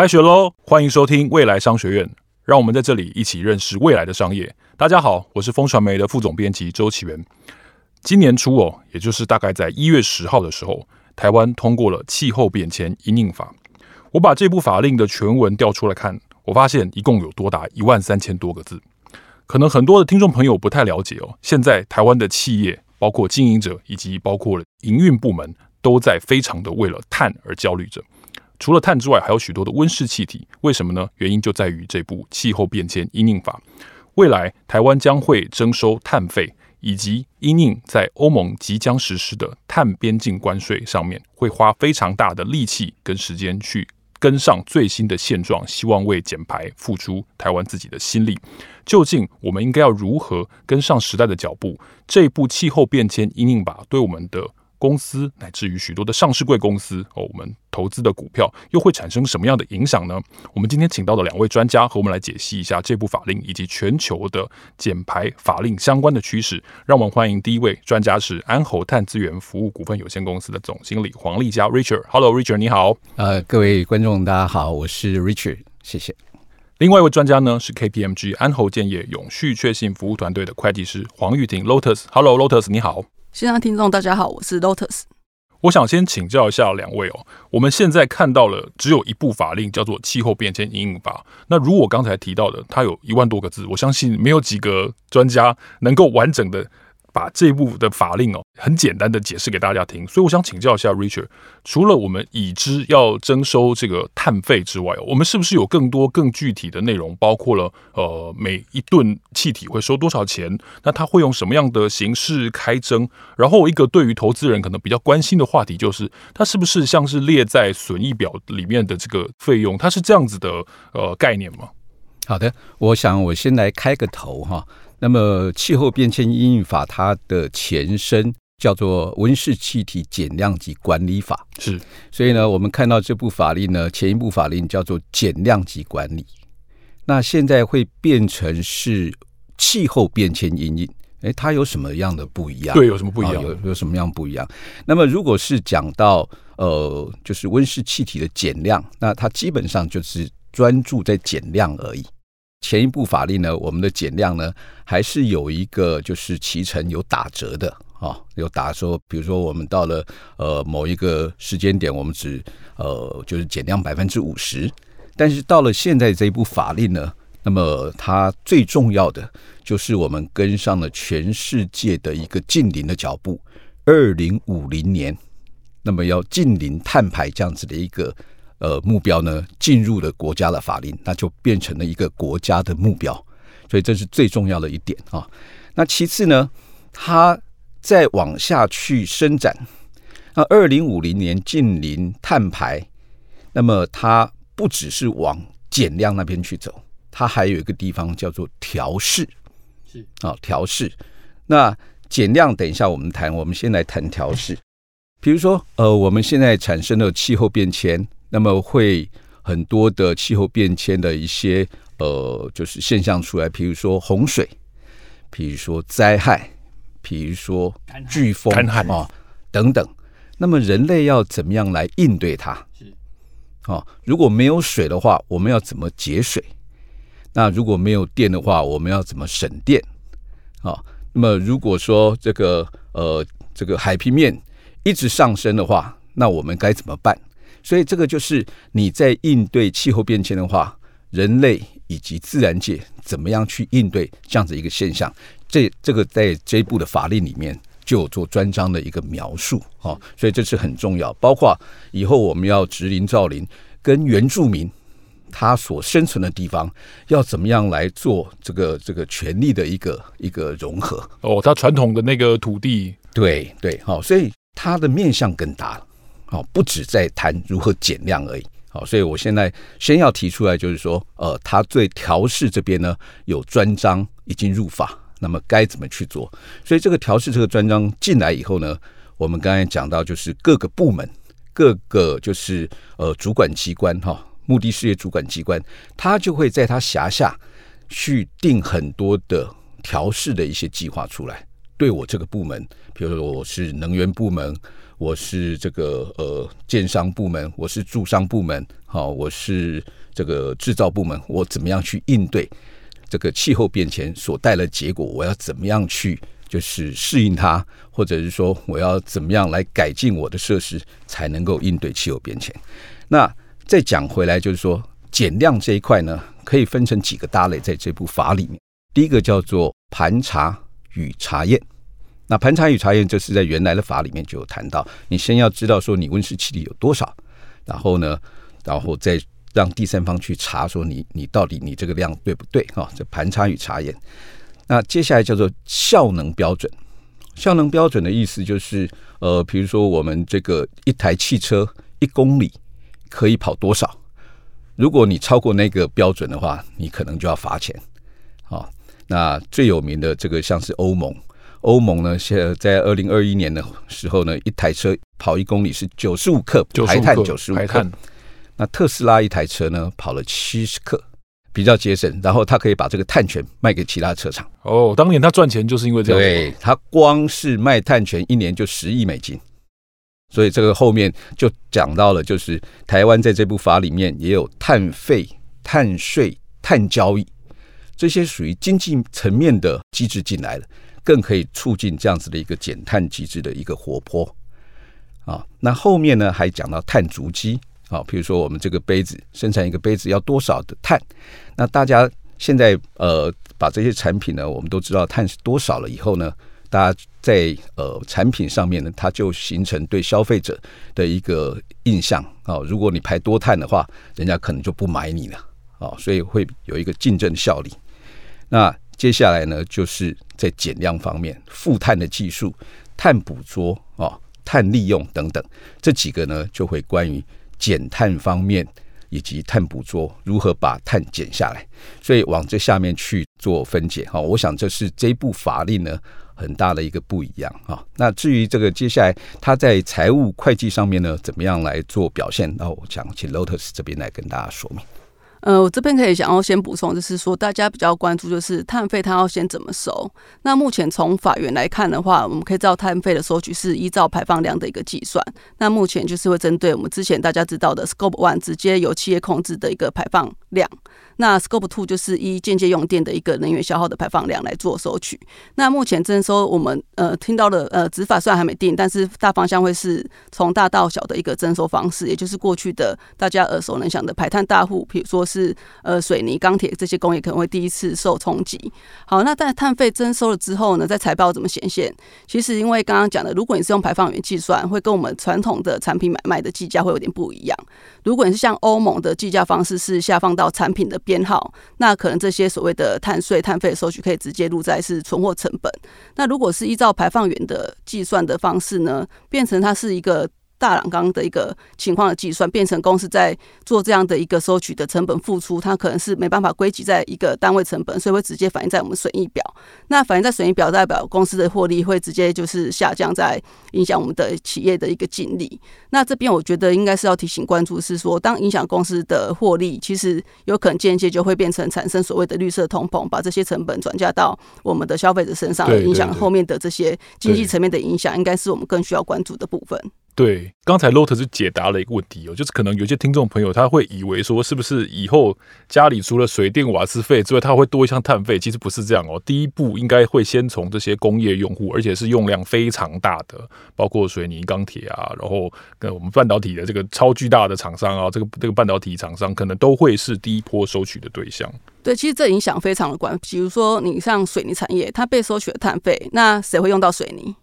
开学喽！欢迎收听未来商学院，让我们在这里一起认识未来的商业。大家好，我是风传媒的副总编辑周岐原。今年初哦，也就是大概在一月十号的时候，台湾通过了气候变迁因应法。我把这部法令的全文调出来看，我发现一共有多达一万三千多个字。可能很多的听众朋友不太了解哦，现在台湾的企业，包括经营者以及包括营运部门，都在非常的为了碳而焦虑着。除了碳之外，还有许多的温室气体。为什么呢？原因就在于这部气候变迁因应法。未来台湾将会征收碳费，以及因应在欧盟即将实施的碳边境关税上面，会花非常大的力气跟时间去跟上最新的现状，希望为减排付出台湾自己的心力。究竟我们应该要如何跟上时代的脚步？这部气候变迁因应法对我们的公司乃至于许多的上市贵公司哦，我们投资的股票又会产生什么样的影响呢？我们今天请到的两位专家和我们来解析一下这部法令以及全球的减排法令相关的趋势。让我们欢迎第一位专家是安侯碳资源服务股份有限公司的总经理黄丽佳 Richard。Hello，Richard，你好。呃，各位观众大家好，我是 Richard，谢谢。另外一位专家呢是 KPMG 安侯建业永续确信服务团队的会计师黄玉婷 Lotus。Hello，Lotus，你好。线上听众大家好，我是 Lotus。我想先请教一下两位哦，我们现在看到了只有一部法令叫做《气候变迁阴影法》，那如我刚才提到的，它有一万多个字，我相信没有几个专家能够完整的。把这部的法令哦，很简单的解释给大家听。所以我想请教一下 Richard，除了我们已知要征收这个碳费之外，我们是不是有更多更具体的内容？包括了呃，每一吨气体会收多少钱？那它会用什么样的形式开征？然后一个对于投资人可能比较关心的话题，就是它是不是像是列在损益表里面的这个费用？它是这样子的呃概念吗？好的，我想我先来开个头哈。那么，气候变迁因应法它的前身叫做温室气体减量及管理法，是。所以呢，我们看到这部法令呢，前一部法令叫做减量及管理，那现在会变成是气候变迁因应。诶，它有什么样的不一样？对，有什么不一样？哦、有有什么样不一样？那么，如果是讲到呃，就是温室气体的减量，那它基本上就是专注在减量而已。前一部法令呢，我们的减量呢，还是有一个就是期程有打折的啊、哦，有打说，比如说我们到了呃某一个时间点，我们只呃就是减量百分之五十。但是到了现在这一部法令呢，那么它最重要的就是我们跟上了全世界的一个近邻的脚步，二零五零年，那么要近邻碳排这样子的一个。呃，目标呢，进入了国家的法令，那就变成了一个国家的目标，所以这是最重要的一点啊。那其次呢，它再往下去伸展，那二零五零年近零碳排，那么它不只是往减量那边去走，它还有一个地方叫做调试，是啊，调试。那减量等一下我们谈，我们先来谈调试。比如说，呃，我们现在产生了气候变迁。那么会很多的气候变迁的一些呃，就是现象出来，比如说洪水，比如说灾害，比如说飓风、干旱啊等等。那么人类要怎么样来应对它？是啊，如果没有水的话，我们要怎么节水？那如果没有电的话，我们要怎么省电？啊，那么如果说这个呃这个海平面一直上升的话，那我们该怎么办？所以这个就是你在应对气候变迁的话，人类以及自然界怎么样去应对这样子一个现象？这这个在这一部的法令里面就有做专章的一个描述啊，所以这是很重要。包括以后我们要植林造林，跟原住民他所生存的地方要怎么样来做这个这个权利的一个一个融合哦，他传统的那个土地，对对，好，所以它的面向更大了。好，不止在谈如何减量而已。好，所以我现在先要提出来，就是说，呃，他对调试这边呢有专章已经入法，那么该怎么去做？所以这个调试这个专章进来以后呢，我们刚才讲到，就是各个部门、各个就是呃主管机关哈，目的事业主管机关，他就会在他辖下去定很多的调试的一些计划出来。对我这个部门，比如说我是能源部门，我是这个呃建商部门，我是住商部门，好，我是这个制造部门，我怎么样去应对这个气候变迁所带来的结果？我要怎么样去就是适应它，或者是说我要怎么样来改进我的设施，才能够应对气候变迁？那再讲回来，就是说减量这一块呢，可以分成几个大类，在这部法里面，第一个叫做盘查与查验。那盘查与查验，这是在原来的法里面就有谈到，你先要知道说你温室气体有多少，然后呢，然后再让第三方去查说你你到底你这个量对不对哈？这盘查与查验。那接下来叫做效能标准，效能标准的意思就是，呃，比如说我们这个一台汽车一公里可以跑多少？如果你超过那个标准的话，你可能就要罚钱。好，那最有名的这个像是欧盟。欧盟呢，现在在二零二一年的时候呢，一台车跑一公里是九十五克排碳，九十五克。那特斯拉一台车呢，跑了七十克，比较节省。然后他可以把这个碳权卖给其他车厂。哦，当年他赚钱就是因为这样。对，他光是卖碳权一年就十亿美金。所以这个后面就讲到了，就是台湾在这部法里面也有碳费、碳税、碳交易这些属于经济层面的机制进来了。更可以促进这样子的一个减碳机制的一个活泼啊。那后面呢，还讲到碳足迹啊，比如说我们这个杯子生产一个杯子要多少的碳？那大家现在呃把这些产品呢，我们都知道碳是多少了以后呢，大家在呃产品上面呢，它就形成对消费者的一个印象啊。如果你排多碳的话，人家可能就不买你了啊，所以会有一个竞争效力。那接下来呢，就是在减量方面，负碳的技术、碳捕捉啊、碳利用等等，这几个呢，就会关于减碳方面以及碳捕捉如何把碳减下来，所以往这下面去做分解哈。我想这是这部法令呢很大的一个不一样哈。那至于这个接下来它在财务会计上面呢，怎么样来做表现？那我想请 Lotus 这边来跟大家说明。呃，我这边可以想要先补充，就是说大家比较关注就是碳费，它要先怎么收？那目前从法源来看的话，我们可以知道碳费的收取是依照排放量的一个计算。那目前就是会针对我们之前大家知道的 Scope One 直接由企业控制的一个排放量。那 Scope Two 就是依间接用电的一个能源消耗的排放量来做收取。那目前征收我们呃听到的呃执法虽然还没定，但是大方向会是从大到小的一个征收方式，也就是过去的大家耳熟能详的排碳大户，比如说是呃水泥、钢铁这些工业可能会第一次受冲击。好，那在碳费征收了之后呢，在财报怎么显现？其实因为刚刚讲的，如果你是用排放源计算，会跟我们传统的产品买卖的计价会有点不一样。如果你是像欧盟的计价方式是下放到产品的编号，那可能这些所谓的碳税、碳费收取可以直接录在是存货成本。那如果是依照排放源的计算的方式呢，变成它是一个。大染缸的一个情况的计算，变成公司在做这样的一个收取的成本付出，它可能是没办法归集在一个单位成本，所以会直接反映在我们损益表。那反映在损益表，代表公司的获利会直接就是下降，在影响我们的企业的一个净利。那这边我觉得应该是要提醒关注，是说当影响公司的获利，其实有可能间接就会变成产生所谓的绿色通膨，把这些成本转嫁到我们的消费者身上，影响后面的这些经济层面的影响，应该是我们更需要关注的部分。对，刚才 Lotus 解答了一个问题哦，就是可能有些听众朋友他会以为说，是不是以后家里除了水电瓦斯费之外，他会多一项碳费？其实不是这样哦。第一步应该会先从这些工业用户，而且是用量非常大的，包括水泥、钢铁啊，然后跟我们半导体的这个超巨大的厂商啊，这个这个半导体厂商可能都会是第一波收取的对象。对，其实这影响非常的广。比如说，你像水泥产业，它被收取的碳费，那谁会用到水泥？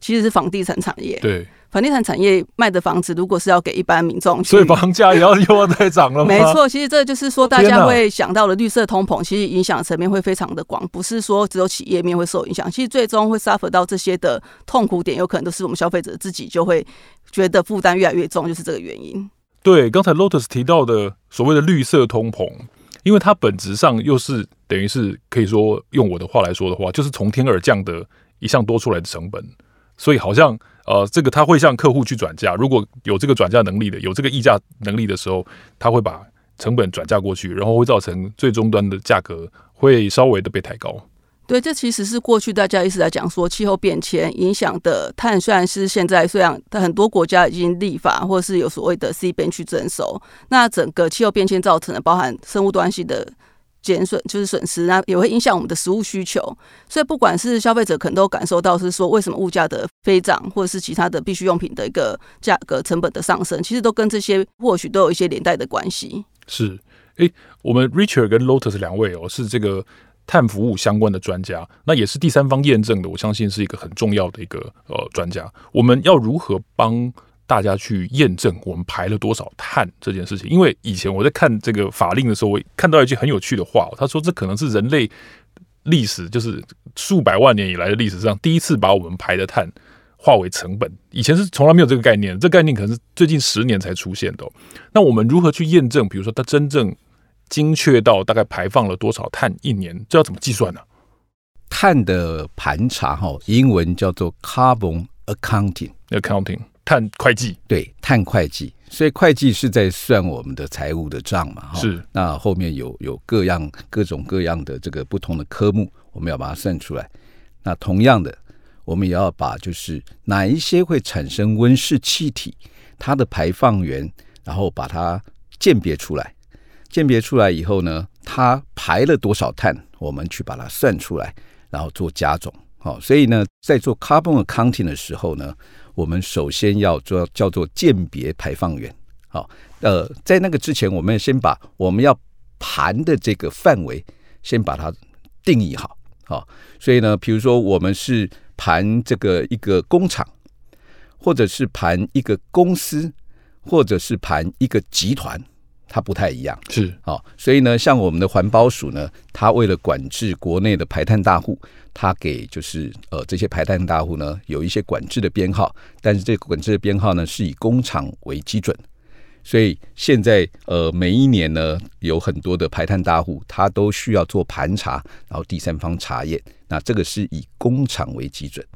其实是房地产产业。对。房地产产业卖的房子，如果是要给一般民众，所以房价也要又要再涨了吗？没错，其实这就是说，大家会想到的绿色通膨，其实影响层面会非常的广，不是说只有企业面会受影响，其实最终会 suffer 到这些的痛苦点，有可能都是我们消费者自己就会觉得负担越来越重，就是这个原因。对，刚才 Lotus 提到的所谓的绿色通膨，因为它本质上又是等于是可以说用我的话来说的话，就是从天而降的一项多出来的成本，所以好像。呃，这个他会向客户去转嫁，如果有这个转嫁能力的，有这个议价能力的时候，他会把成本转嫁过去，然后会造成最终端的价格会稍微的被抬高。对，这其实是过去大家一直在讲说，气候变迁影响的碳，虽然是现在虽然很多国家已经立法，或者是有所谓的 C 边去征收，那整个气候变迁造成的包含生物端系的减损，就是损失，那也会影响我们的食物需求。所以不管是消费者可能都感受到是说，为什么物价的飞涨，或者是其他的必需用品的一个价格成本的上升，其实都跟这些或许都有一些连带的关系。是，诶，我们 Richard 跟 Lotus 两位哦，是这个。碳服务相关的专家，那也是第三方验证的，我相信是一个很重要的一个呃专家。我们要如何帮大家去验证我们排了多少碳这件事情？因为以前我在看这个法令的时候，我看到一句很有趣的话，他说这可能是人类历史就是数百万年以来的历史上第一次把我们排的碳化为成本，以前是从来没有这个概念，这概念可能是最近十年才出现的。那我们如何去验证？比如说它真正精确到大概排放了多少碳一年，这要怎么计算呢？碳的盘查哈，英文叫做 carbon accounting，accounting 碳会计，对，碳会计。所以会计是在算我们的财务的账嘛，是。那后面有有各样各种各样的这个不同的科目，我们要把它算出来。那同样的，我们也要把就是哪一些会产生温室气体，它的排放源，然后把它鉴别出来。鉴别出来以后呢，它排了多少碳，我们去把它算出来，然后做加总。好，所以呢，在做 carbon accounting 的时候呢，我们首先要做叫做鉴别排放源。好，呃，在那个之前，我们先把我们要盘的这个范围先把它定义好。好，所以呢，比如说我们是盘这个一个工厂，或者是盘一个公司，或者是盘一个集团。它不太一样，是。好，所以呢，像我们的环保署呢，它为了管制国内的排碳大户，它给就是呃这些排碳大户呢有一些管制的编号，但是这个管制的编号呢是以工厂为基准，所以现在呃每一年呢有很多的排碳大户，它都需要做盘查，然后第三方查验，那这个是以工厂为基准，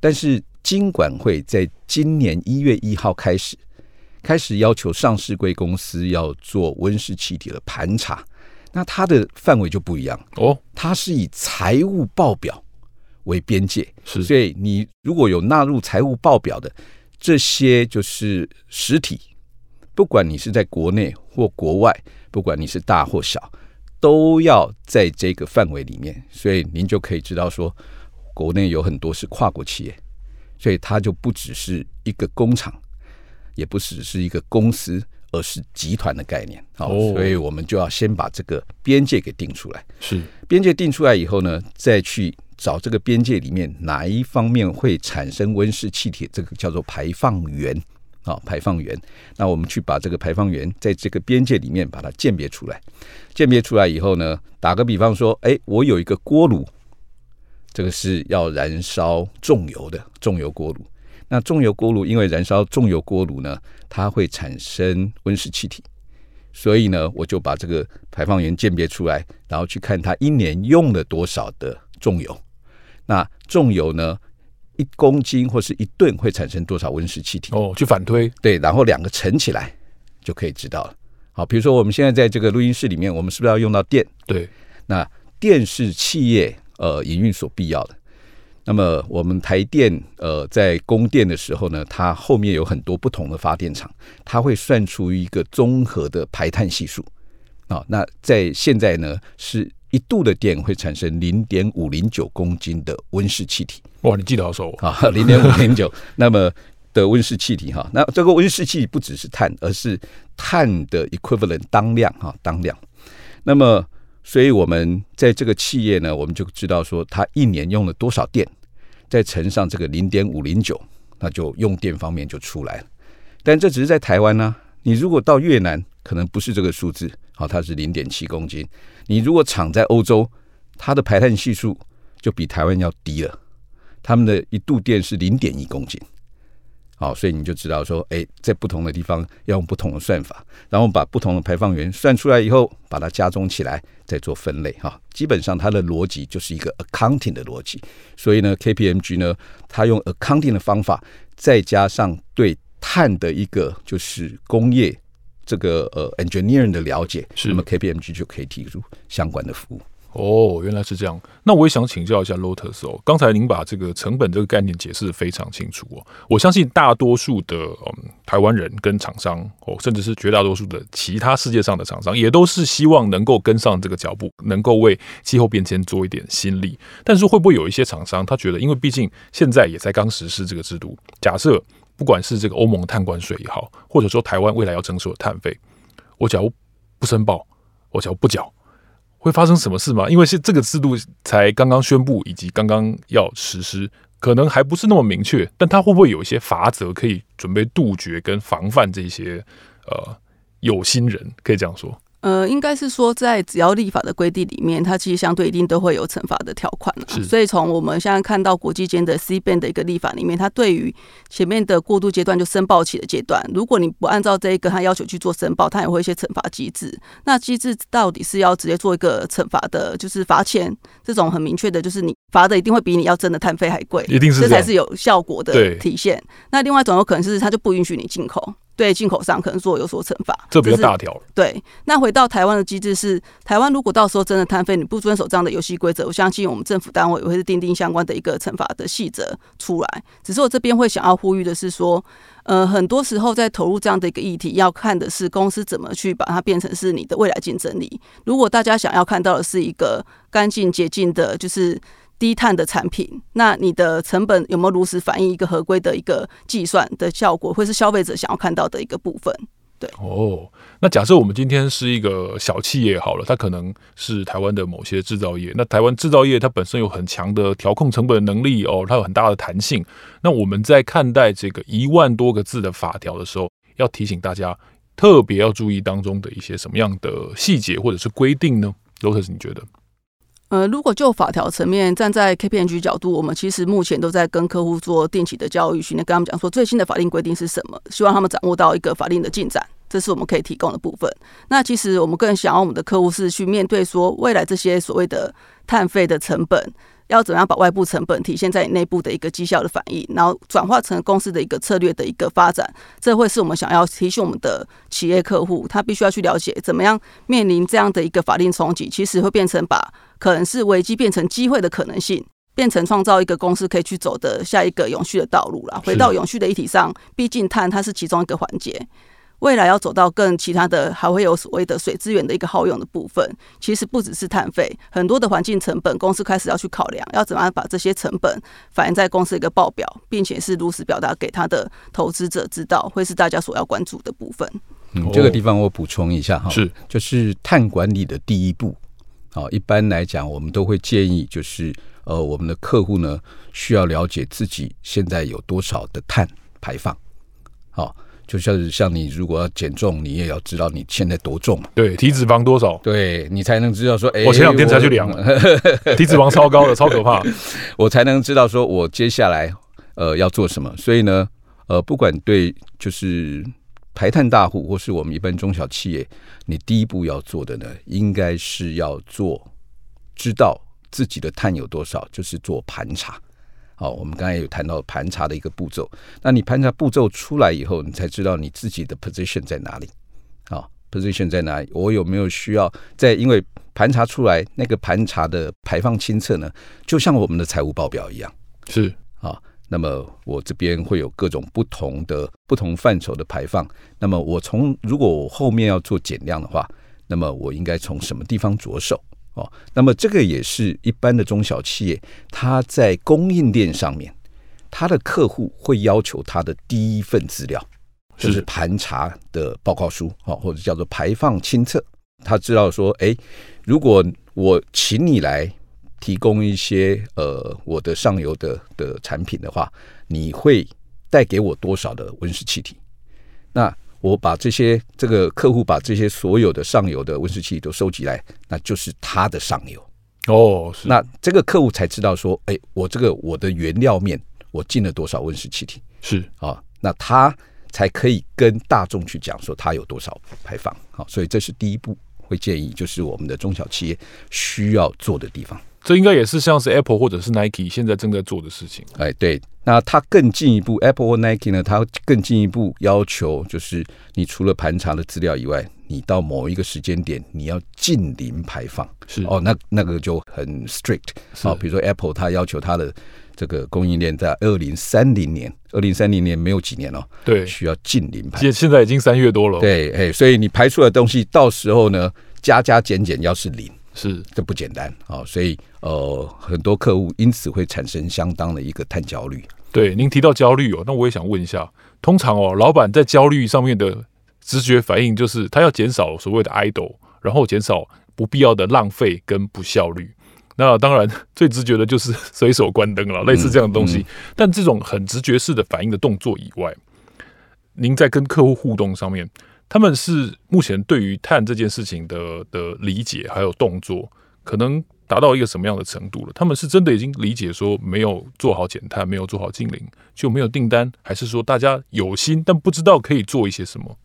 但是金管会在今年一月一号开始。开始要求上市柜公司要做温室气体的盘查，那它的范围就不一样哦。它是以财务报表为边界，是。所以你如果有纳入财务报表的这些就是实体，不管你是在国内或国外，不管你是大或小，都要在这个范围里面。所以您就可以知道说，国内有很多是跨国企业，所以它就不只是一个工厂。也不只是一个公司，而是集团的概念。好，所以我们就要先把这个边界给定出来。是边界定出来以后呢，再去找这个边界里面哪一方面会产生温室气体，这个叫做排放源。好，排放源。那我们去把这个排放源在这个边界里面把它鉴别出来。鉴别出来以后呢，打个比方说，哎，我有一个锅炉，这个是要燃烧重油的重油锅炉。那重油锅炉因为燃烧重油锅炉呢，它会产生温室气体，所以呢，我就把这个排放源鉴别出来，然后去看它一年用了多少的重油。那重油呢，一公斤或是一吨会产生多少温室气体？哦，去反推。对，然后两个乘起来就可以知道了。好，比如说我们现在在这个录音室里面，我们是不是要用到电？对，那电是企业呃营运所必要的。那么我们台电呃在供电的时候呢，它后面有很多不同的发电厂，它会算出一个综合的排碳系数啊。那在现在呢，是一度的电会产生零点五零九公斤的温室气体。哇，你记得好熟啊，零点五零九。那么的温室气体哈，那这个温室气体不只是碳，而是碳的 equivalent 当量哈，当量。那么所以我们在这个企业呢，我们就知道说，它一年用了多少电，再乘上这个零点五零九，那就用电方面就出来了。但这只是在台湾呢、你如果到越南，可能不是这个数字，好，它是零点七公斤。你如果厂在欧洲，它的排碳系数就比台湾要低了，他们的一度电是零点一公斤。好，所以你就知道说，哎，在不同的地方要用不同的算法，然后把不同的排放源算出来以后，把它加总起来，再做分类哈。基本上它的逻辑就是一个 accounting 的逻辑。所以呢，KPMG 呢，它用 accounting 的方法，再加上对碳的一个就是工业这个呃 engineering 的了解，是，那么 KPMG 就可以提出相关的服务。哦，原来是这样。那我也想请教一下 Lotus 哦，刚才您把这个成本这个概念解释得非常清楚哦。我相信大多数的嗯台湾人跟厂商哦，甚至是绝大多数的其他世界上的厂商，也都是希望能够跟上这个脚步，能够为气候变迁做一点心力。但是会不会有一些厂商他觉得，因为毕竟现在也才刚实施这个制度，假设不管是这个欧盟碳关税也好，或者说台湾未来要征收的碳费，我假如不申报，我假如不缴。会发生什么事吗？因为是这个制度才刚刚宣布，以及刚刚要实施，可能还不是那么明确。但它会不会有一些法则可以准备杜绝跟防范这些呃有心人？可以这样说。呃，应该是说，在只要立法的规定里面，它其实相对一定都会有惩罚的条款了。所以从我们现在看到国际间的 CBAM 的一个立法里面，它对于前面的过渡阶段就申报期的阶段，如果你不按照这一个它要求去做申报，它也会一些惩罚机制。那机制到底是要直接做一个惩罚的，就是罚钱这种很明确的，就是你罚的一定会比你要征的碳费还贵，一定是这，这才是有效果的体现。那另外一种有可能是它就不允许你进口。对进口商可能做有所惩罚，这比较大条。对，那回到台湾的机制是，台湾如果到时候真的摊费你不遵守这样的游戏规则，我相信我们政府单位也会是订定相关的一个惩罚的细则出来。只是我这边会想要呼吁的是说，呃，很多时候在投入这样的一个议题，要看的是公司怎么去把它变成是你的未来竞争力。如果大家想要看到的是一个干净洁净的，就是。低碳的产品，那你的成本有没有如实反映一个合规的一个计算的效果，会是消费者想要看到的一个部分？对哦，那假设我们今天是一个小企业好了，它可能是台湾的某些制造业，那台湾制造业它本身有很强的调控成本能力哦，它有很大的弹性。那我们在看待这个一万多个字的法条的时候，要提醒大家特别要注意当中的一些什么样的细节或者是规定呢？Lotus，你觉得？呃，如果就法条层面，站在 KPMG 角度，我们其实目前都在跟客户做定期的教育训练，跟他们讲说最新的法令规定是什么，希望他们掌握到一个法令的进展，这是我们可以提供的部分。那其实我们更想要我们的客户是去面对说未来这些所谓的碳费的成本。要怎么样把外部成本体现在你内部的一个绩效的反应，然后转化成公司的一个策略的一个发展，这会是我们想要提醒我们的企业客户，他必须要去了解怎么样面临这样的一个法令冲击，其实会变成把可能是危机变成机会的可能性，变成创造一个公司可以去走的下一个永续的道路了。回到永续的议题上，毕竟碳它是其中一个环节。未来要走到更其他的，还会有所谓的水资源的一个耗用的部分。其实不只是碳费，很多的环境成本，公司开始要去考量，要怎么样把这些成本反映在公司一个报表，并且是如实表达给他的投资者知道，会是大家所要关注的部分。嗯，这个地方我补充一下哈，是就是碳管理的第一步。好，一般来讲，我们都会建议，就是呃，我们的客户呢需要了解自己现在有多少的碳排放。好。就像是像你如果要减重，你也要知道你现在多重嘛？对，体脂肪多少？对，你才能知道说，哎，我前两天才去量了，体脂肪超高的，超可怕。我才能知道说我接下来呃要做什么。所以呢，呃，不管对就是排碳大户或是我们一般中小企业，你第一步要做的呢，应该是要做知道自己的碳有多少，就是做盘查。好，我们刚才有谈到盘查的一个步骤。那你盘查步骤出来以后，你才知道你自己的 position 在哪里。好，position 在哪里？我有没有需要在？因为盘查出来那个盘查的排放清册呢，就像我们的财务报表一样。是啊，那么我这边会有各种不同的不同范畴的排放。那么我从如果我后面要做减量的话，那么我应该从什么地方着手？哦，那么这个也是一般的中小企业，它在供应链上面，它的客户会要求它的第一份资料，就是盘查的报告书，哦，或者叫做排放清册。他知道说，哎，如果我请你来提供一些呃我的上游的的产品的话，你会带给我多少的温室气体？那我把这些这个客户把这些所有的上游的温室气体都收集来，那就是他的上游哦。那这个客户才知道说，哎，我这个我的原料面我进了多少温室气体是啊？那他才可以跟大众去讲说他有多少排放。好，所以这是第一步会建议，就是我们的中小企业需要做的地方。这应该也是像是 Apple 或者是 Nike 现在正在做的事情。哎，对，那它更进一步，Apple 或 Nike 呢，它更进一步要求，就是你除了盘查的资料以外，你到某一个时间点，你要近零排放。是哦，那那个就很 strict。哦，比如说 Apple，它要求它的这个供应链在二零三零年，二零三零年没有几年了，对，需要近零排。现现在已经三月多了。对，哎，所以你排出来的东西，到时候呢，加加减减要是零。是，这不简单啊、哦，所以呃，很多客户因此会产生相当的一个碳焦虑。对，您提到焦虑哦，那我也想问一下，通常哦，老板在焦虑上面的直觉反应就是他要减少所谓的 idle，然后减少不必要的浪费跟不效率。那当然最直觉的就是随手关灯了，类似这样的东西。嗯嗯、但这种很直觉式的反应的动作以外，您在跟客户互动上面。他们是目前对于碳这件事情的的理解还有动作，可能达到一个什么样的程度了？他们是真的已经理解说没有做好减碳，没有做好净零，就没有订单，还是说大家有心但不知道可以做一些什么？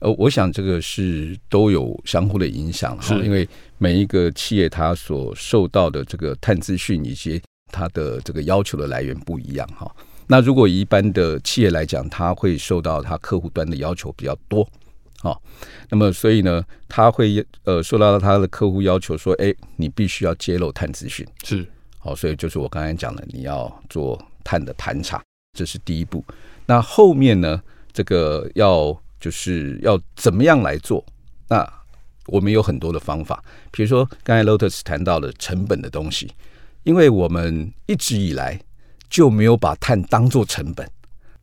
呃，我想这个是都有相互的影响哈，因为每一个企业它所受到的这个碳资讯以及它的这个要求的来源不一样哈。那如果一般的企业来讲，它会受到它客户端的要求比较多。好，那么所以呢，他会呃受到他的客户要求说，哎，你必须要揭露碳资讯，是好，所以就是我刚才讲的，你要做碳的盘查，这是第一步。那后面呢，这个要就是要怎么样来做？那我们有很多的方法，比如说刚才 Lotus 谈到了成本的东西，因为我们一直以来就没有把碳当做成本，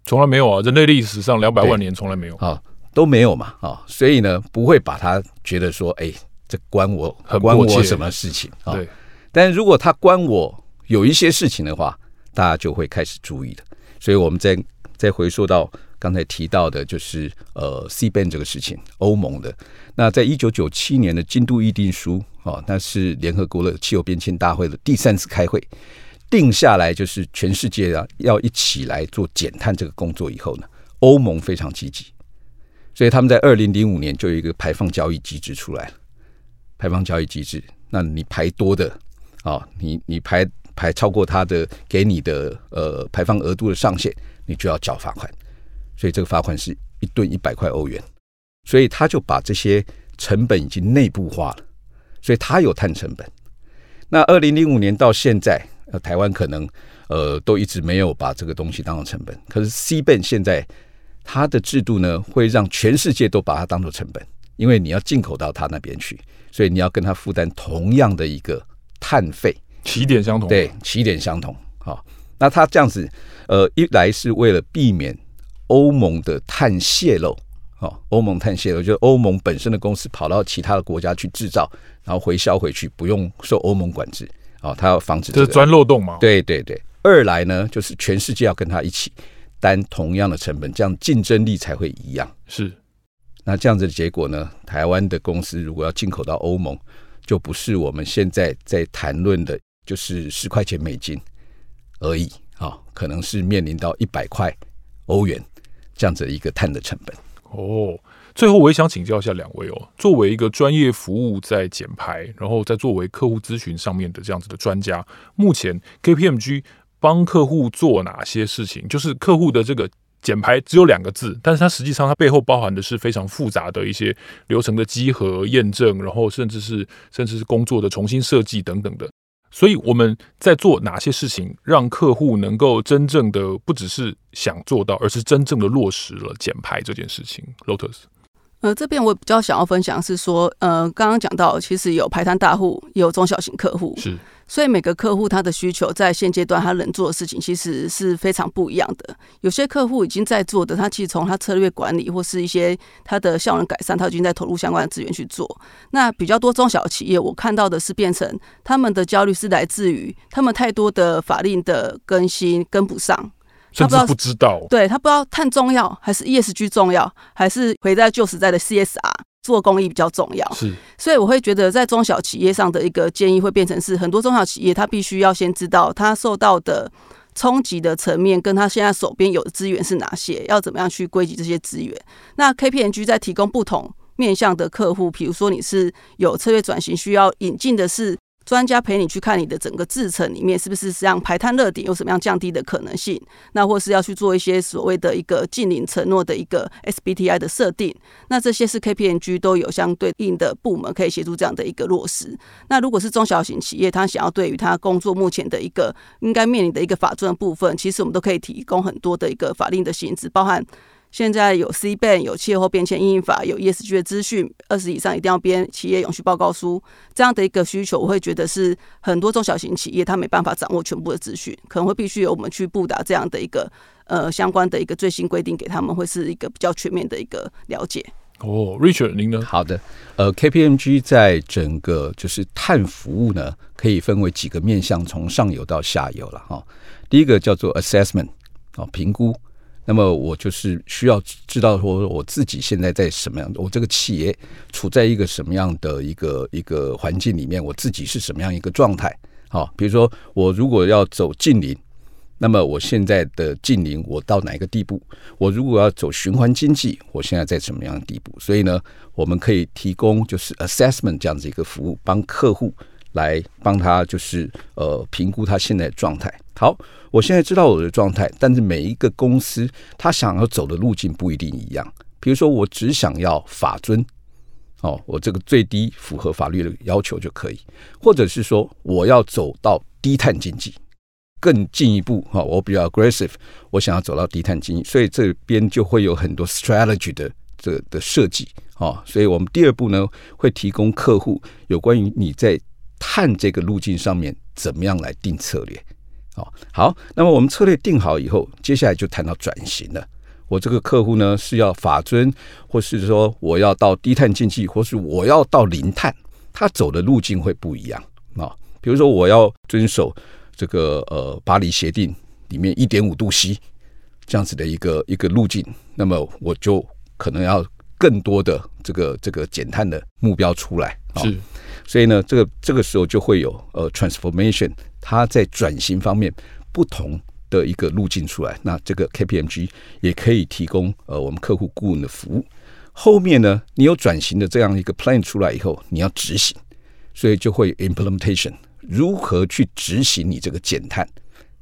从来没有啊，人类历史上两百万年从来没有啊。都没有嘛，啊，所以呢，不会把他觉得说，哎，这关我关我什么事情啊？对。但是如果他关我有一些事情的话，大家就会开始注意的。所以我们再再回溯到刚才提到的，就是呃，CBAM 这个事情，欧盟的。那在一九九七年的京都议定书啊，那是联合国的气候变迁大会的第三次开会，定下来就是全世界啊要一起来做减碳这个工作以后呢，欧盟非常积极。所以他们在二零零五年就有一个排放交易机制出来了，排放交易机制，那你排多的啊，你你排排超过他的给你的呃排放额度的上限，你就要缴罚款。所以这个罚款是一吨一百块欧元。所以他就把这些成本已经内部化了，所以他有碳成本。那二零零五年到现在，呃，台湾可能呃都一直没有把这个东西当成成本，可是 CBAM 现在。它的制度呢，会让全世界都把它当做成本，因为你要进口到它那边去，所以你要跟它负担同样的一个碳费，起点相同，对，起点相同。好，那它这样子，呃，一来是为了避免欧盟的碳泄漏，哦，欧盟碳泄漏就是欧盟本身的公司跑到其他的国家去制造，然后回销回去，不用受欧盟管制，哦，它要防止这是钻漏洞嘛。对对对。二来呢，就是全世界要跟它一起。担同样的成本，这样竞争力才会一样。是，那这样子的结果呢？台湾的公司如果要进口到欧盟，就不是我们现在在谈论的，就是十块钱美金而已啊，可能是面临到一百块欧元这样子的一个碳的成本。哦，最后我也想请教一下两位哦，作为一个专业服务在减排，然后再作为客户咨询上面的这样子的专家，目前 KPMG。帮客户做哪些事情？就是客户的这个减排只有两个字，但是它实际上它背后包含的是非常复杂的一些流程的集合、验证，然后甚至是甚至是工作的重新设计等等的。所以我们在做哪些事情，让客户能够真正的不只是想做到，而是真正的落实了减排这件事情？Lotus。呃，这边我比较想要分享是说，呃，刚刚讲到，其实有排摊大户，也有中小型客户，是，所以每个客户他的需求在现阶段他能做的事情其实是非常不一样的。有些客户已经在做的，他其实从他策略管理或是一些他的效能改善，他已经在投入相关的资源去做。那比较多中小企业，我看到的是变成他们的焦虑是来自于他们太多的法令的更新跟不上。甚至不知道，对他不知道碳重要还是 ESG 重要，还是回在旧时代的 CSR 做公益比较重要。是，所以我会觉得在中小企业上的一个建议会变成是，很多中小企业他必须要先知道他受到的冲击的层面，跟他现在手边有的资源是哪些，要怎么样去归集这些资源。那 KPMG 在提供不同面向的客户，比如说你是有策略转型需要引进的是专家陪你去看你的整个制程里面是不是像排碳热点有什么样降低的可能性，那或是要去做一些所谓的一个净零承诺的一个 SBTI 的设定，那这些是 KPMG 都有相对应的部门可以协助这样的一个落实。那如果是中小型企业，他想要对于他工作目前的一个应该面临的一个法遵的部分，其实我们都可以提供很多的一个法令的性质，包含。现在有 C ban，有气候变迁应用法，有 ESG 的资讯，二十以上一定要编企业永续报告书，这样的一个需求，我会觉得是很多中小型企业他没办法掌握全部的资讯，可能会必须由我们去布达这样的一个呃相关的一个最新规定给他们，会是一个比较全面的一个了解。哦，Richard，您呢？好的，呃，KPMG 在整个就是碳服务呢，可以分为几个面向，从上游到下游了哈。第一个叫做 assessment，哦，评估。那么我就是需要知道说我自己现在在什么样的，我这个企业处在一个什么样的一个一个环境里面，我自己是什么样一个状态？好，比如说我如果要走近零，那么我现在的近零我到哪一个地步？我如果要走循环经济，我现在在什么样的地步？所以呢，我们可以提供就是 assessment 这样子一个服务，帮客户来帮他就是呃评估他现在的状态。好。我现在知道我的状态，但是每一个公司他想要走的路径不一定一样。比如说，我只想要法遵，哦，我这个最低符合法律的要求就可以；或者是说，我要走到低碳经济，更进一步，哈，我比较 aggressive，我想要走到低碳经济，所以这边就会有很多 strategy 的这的设计，哦，所以我们第二步呢，会提供客户有关于你在碳这个路径上面怎么样来定策略。好，好，那么我们策略定好以后，接下来就谈到转型了。我这个客户呢是要法尊，或是说我要到低碳经济，或是我要到零碳，他走的路径会不一样啊。比如说我要遵守这个呃巴黎协定里面一点五度 C 这样子的一个一个路径，那么我就可能要更多的这个这个减碳的目标出来。是，所以呢，这个这个时候就会有呃 transformation。它在转型方面不同的一个路径出来，那这个 KPMG 也可以提供呃我们客户顾问的服务。后面呢，你有转型的这样一个 plan 出来以后，你要执行，所以就会 implementation 如何去执行你这个减碳。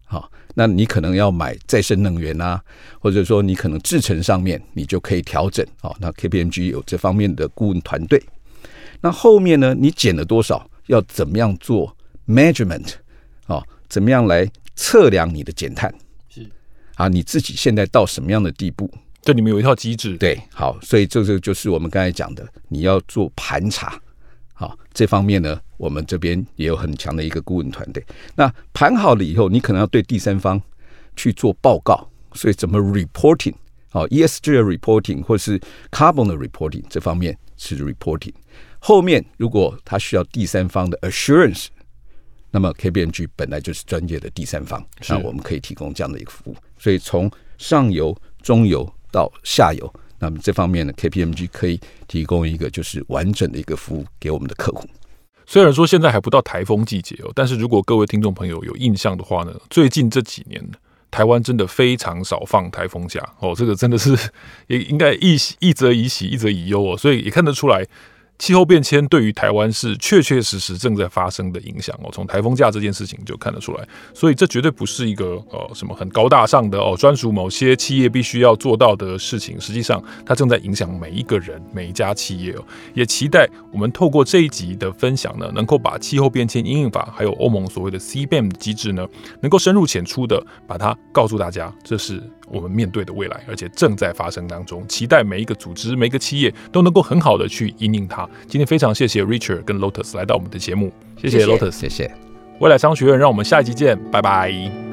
好，那你可能要买再生能源啊，或者说你可能制程上面你就可以调整。好，那 KPMG 有这方面的顾问团队。那后面呢，你减了多少，要怎么样做 measurement？哦，怎么样来测量你的减碳？是啊，你自己现在到什么样的地步？这里面有一套机制。对，好，所以这个就是我们刚才讲的，你要做盘查。好，这方面呢，我们这边也有很强的一个顾问团队。那盘好了以后，你可能要对第三方去做报告，所以怎么 reporting？好，ESG 的 reporting 或是 carbon 的 reporting 这方面是 reporting。后面如果他需要第三方的 assurance。那么 KPMG 本来就是专业的第三方，那我们可以提供这样的一个服务。所以从上游、中游到下游，那么这方面呢，KPMG 可以提供一个就是完整的一个服务给我们的客户。虽然说现在还不到台风季节哦，但是如果各位听众朋友有印象的话呢，最近这几年台湾真的非常少放台风假哦，这个真的是也应该一一则以喜，一则以忧哦，所以也看得出来。气候变迁对于台湾是确确实实正在发生的影响哦，从台风假这件事情就看得出来，所以这绝对不是一个呃什么很高大上的哦，专属某些企业必须要做到的事情。实际上，它正在影响每一个人、每一家企业哦。也期待我们透过这一集的分享呢，能够把气候变迁应用法还有欧盟所谓的 CBAM 机制呢，能够深入浅出的把它告诉大家，这是。我们面对的未来，而且正在发生当中，期待每一个组织、每一个企业都能够很好的去因应它。今天非常谢谢 Richard 跟 Lotus 来到我们的节目，谢谢 Lotus，谢谢，谢谢未来商学院，让我们下一集见，拜拜。